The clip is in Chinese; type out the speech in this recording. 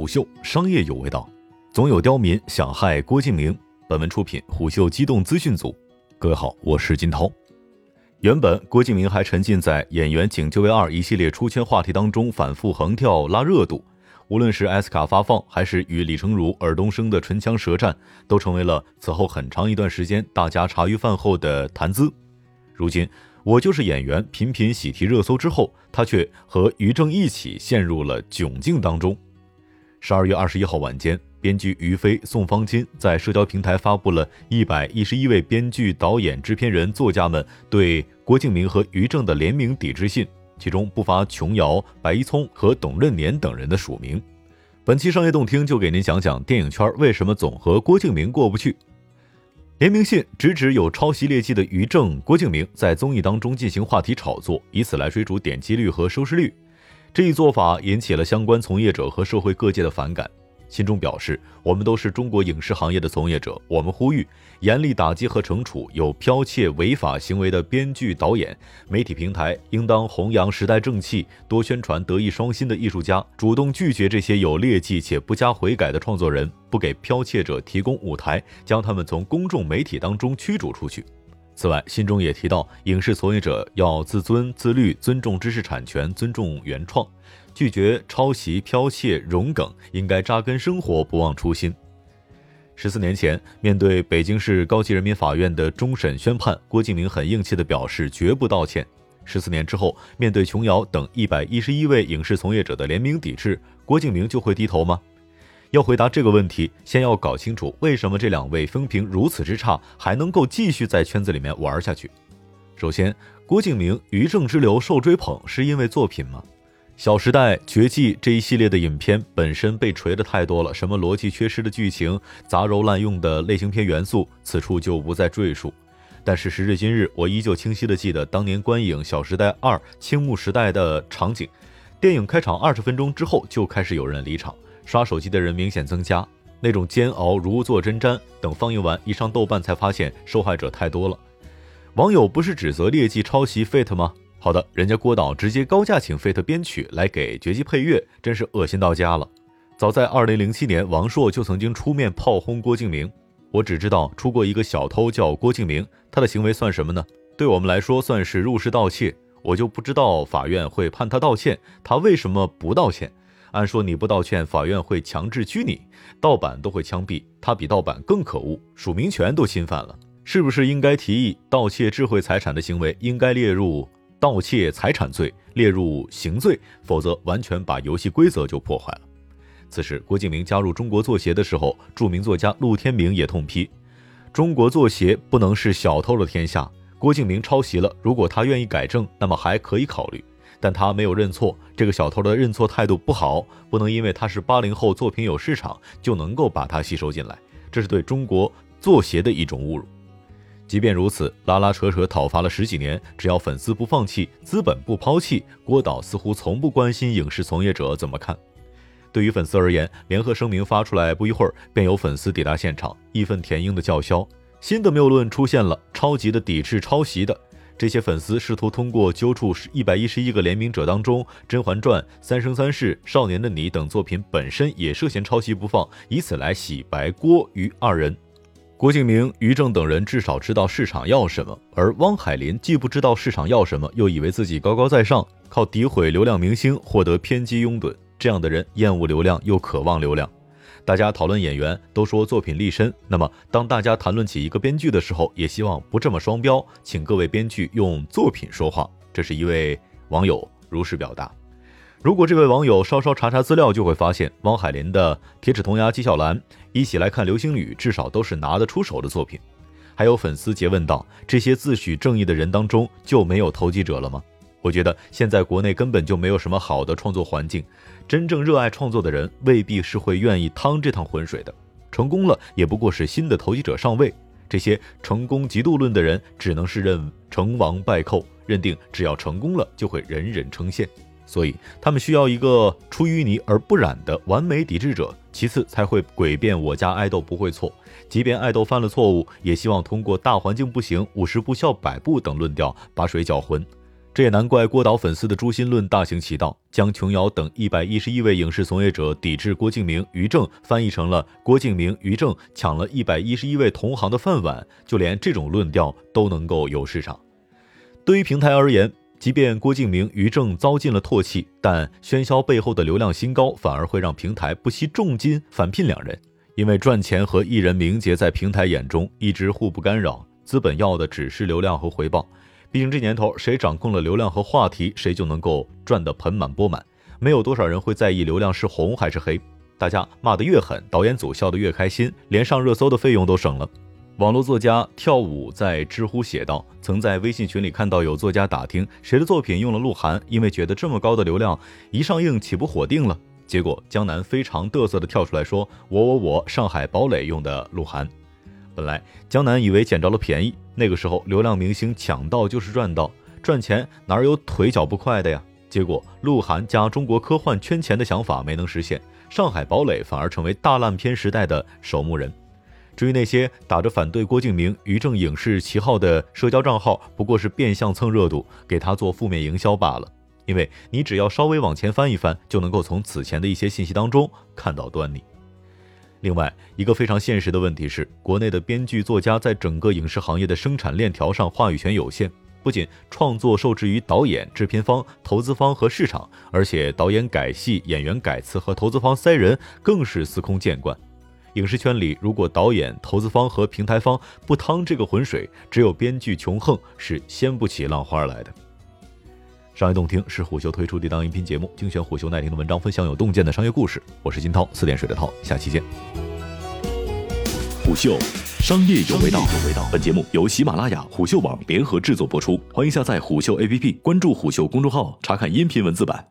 虎嗅商业有味道，总有刁民想害郭敬明。本文出品虎嗅机动资讯组。各位好，我是金涛。原本郭敬明还沉浸在演员请就位二一系列出圈话题当中，反复横跳拉热度。无论是 S 卡发放，还是与李成儒、尔冬升的唇枪舌战，都成为了此后很长一段时间大家茶余饭后的谈资。如今。我就是演员，频频喜提热搜之后，他却和于正一起陷入了窘境当中。十二月二十一号晚间，编剧于飞、宋方金在社交平台发布了一百一十一位编剧、导演、制片人、作家们对郭敬明和于正的联名抵制信，其中不乏琼瑶、白一聪和董润年等人的署名。本期商业动听就给您讲讲电影圈为什么总和郭敬明过不去。联名信直指有抄袭劣迹的于正、郭敬明在综艺当中进行话题炒作，以此来追逐点击率和收视率。这一做法引起了相关从业者和社会各界的反感。信中表示，我们都是中国影视行业的从业者，我们呼吁严厉打击和惩处有剽窃违法行为的编剧、导演，媒体平台应当弘扬时代正气，多宣传德艺双馨的艺术家，主动拒绝这些有劣迹且不加悔改的创作人，不给剽窃者提供舞台，将他们从公众媒体当中驱逐出去。此外，信中也提到，影视从业者要自尊自律，尊重知识产权，尊重原创。拒绝抄袭、剽窃、融梗，应该扎根生活，不忘初心。十四年前，面对北京市高级人民法院的终审宣判，郭敬明很硬气地表示绝不道歉。十四年之后，面对琼瑶等一百一十一位影视从业者的联名抵制，郭敬明就会低头吗？要回答这个问题，先要搞清楚为什么这两位风评如此之差，还能够继续在圈子里面玩下去。首先，郭敬明于正之流受追捧，是因为作品吗？《小时代》《绝技》这一系列的影片本身被锤的太多了，什么逻辑缺失的剧情、杂糅滥用的类型片元素，此处就不再赘述。但是时至今日，我依旧清晰的记得当年观影《小时代二》青木时代的场景。电影开场二十分钟之后就开始有人离场，刷手机的人明显增加，那种煎熬如坐针毡。等放映完，一上豆瓣才发现受害者太多了。网友不是指责劣迹抄袭 Fate 吗？好的，人家郭导直接高价请 Fate 编曲来给绝技配乐，真是恶心到家了。早在二零零七年，王朔就曾经出面炮轰郭敬明。我只知道出过一个小偷叫郭敬明，他的行为算什么呢？对我们来说算是入室盗窃。我就不知道法院会判他道歉，他为什么不道歉？按说你不道歉，法院会强制拘你，盗版都会枪毙，他比盗版更可恶，署名权都侵犯了，是不是应该提议盗窃智慧财产的行为应该列入？盗窃财产罪列入刑罪，否则完全把游戏规则就破坏了。此时，郭敬明加入中国作协的时候，著名作家陆天明也痛批：中国作协不能是小偷的天下。郭敬明抄袭了，如果他愿意改正，那么还可以考虑。但他没有认错，这个小偷的认错态度不好，不能因为他是八零后，作品有市场，就能够把他吸收进来，这是对中国作协的一种侮辱。即便如此，拉拉扯扯讨伐了十几年，只要粉丝不放弃，资本不抛弃，郭导似乎从不关心影视从业者怎么看。对于粉丝而言，联合声明发出来不一会儿，便有粉丝抵达现场，义愤填膺的叫嚣。新的谬论出现了，超级的抵制抄袭的。这些粉丝试图通过揪出一百一十一个联名者当中，《甄嬛传》《三生三世》《少年的你》等作品本身也涉嫌抄袭不放，以此来洗白郭于二人。郭敬明、于正等人至少知道市场要什么，而汪海林既不知道市场要什么，又以为自己高高在上，靠诋毁流量明星获得偏激拥趸。这样的人厌恶流量又渴望流量。大家讨论演员都说作品立身，那么当大家谈论起一个编剧的时候，也希望不这么双标，请各位编剧用作品说话。这是一位网友如实表达。如果这位网友稍稍查查资料，就会发现汪海林的《铁齿铜牙纪晓岚》一起来看《流星雨》，至少都是拿得出手的作品。还有粉丝诘问道：这些自诩正义的人当中就没有投机者了吗？我觉得现在国内根本就没有什么好的创作环境，真正热爱创作的人未必是会愿意趟这趟浑水的。成功了也不过是新的投机者上位，这些成功极度论的人只能是认成王败寇，认定只要成功了就会人人称羡。所以，他们需要一个出淤泥而不染的完美抵制者，其次才会诡辩我家爱豆不会错。即便爱豆犯了错误，也希望通过大环境不行、五十步笑百步等论调把水搅浑。这也难怪郭导粉丝的诛心论大行其道，将琼瑶等一百一十一位影视从业者抵制郭敬明、于正翻译成了郭敬明、于正抢了一百一十一位同行的饭碗，就连这种论调都能够有市场。对于平台而言，即便郭敬明、于正遭尽了唾弃，但喧嚣背后的流量新高反而会让平台不惜重金返聘两人，因为赚钱和艺人名节在平台眼中一直互不干扰，资本要的只是流量和回报。毕竟这年头，谁掌控了流量和话题，谁就能够赚得盆满钵满。没有多少人会在意流量是红还是黑。大家骂得越狠，导演组笑得越开心，连上热搜的费用都省了。网络作家跳舞在知乎写道：“曾在微信群里看到有作家打听谁的作品用了鹿晗，因为觉得这么高的流量一上映岂不火定了？结果江南非常嘚瑟地跳出来说：我我我，上海堡垒用的鹿晗。本来江南以为捡着了便宜。”那个时候，流量明星抢到就是赚到，赚钱哪有腿脚不快的呀？结果鹿晗加中国科幻圈钱的想法没能实现，上海堡垒反而成为大烂片时代的守墓人。至于那些打着反对郭敬明、于正影视旗号的社交账号，不过是变相蹭热度，给他做负面营销罢了。因为你只要稍微往前翻一翻，就能够从此前的一些信息当中看到端倪。另外一个非常现实的问题是，国内的编剧作家在整个影视行业的生产链条上话语权有限，不仅创作受制于导演、制片方、投资方和市场，而且导演改戏、演员改词和投资方塞人更是司空见惯。影视圈里，如果导演、投资方和平台方不趟这个浑水，只有编剧穷横是掀不起浪花来的。商业洞听是虎嗅推出的一档音频节目，精选虎嗅耐听的文章，分享有洞见的商业故事。我是金涛，四点水的涛，下期见。虎嗅，商业有味道。本节目由喜马拉雅、虎嗅网联合制作播出，欢迎下载虎嗅 APP，关注虎嗅公众号，查看音频文字版。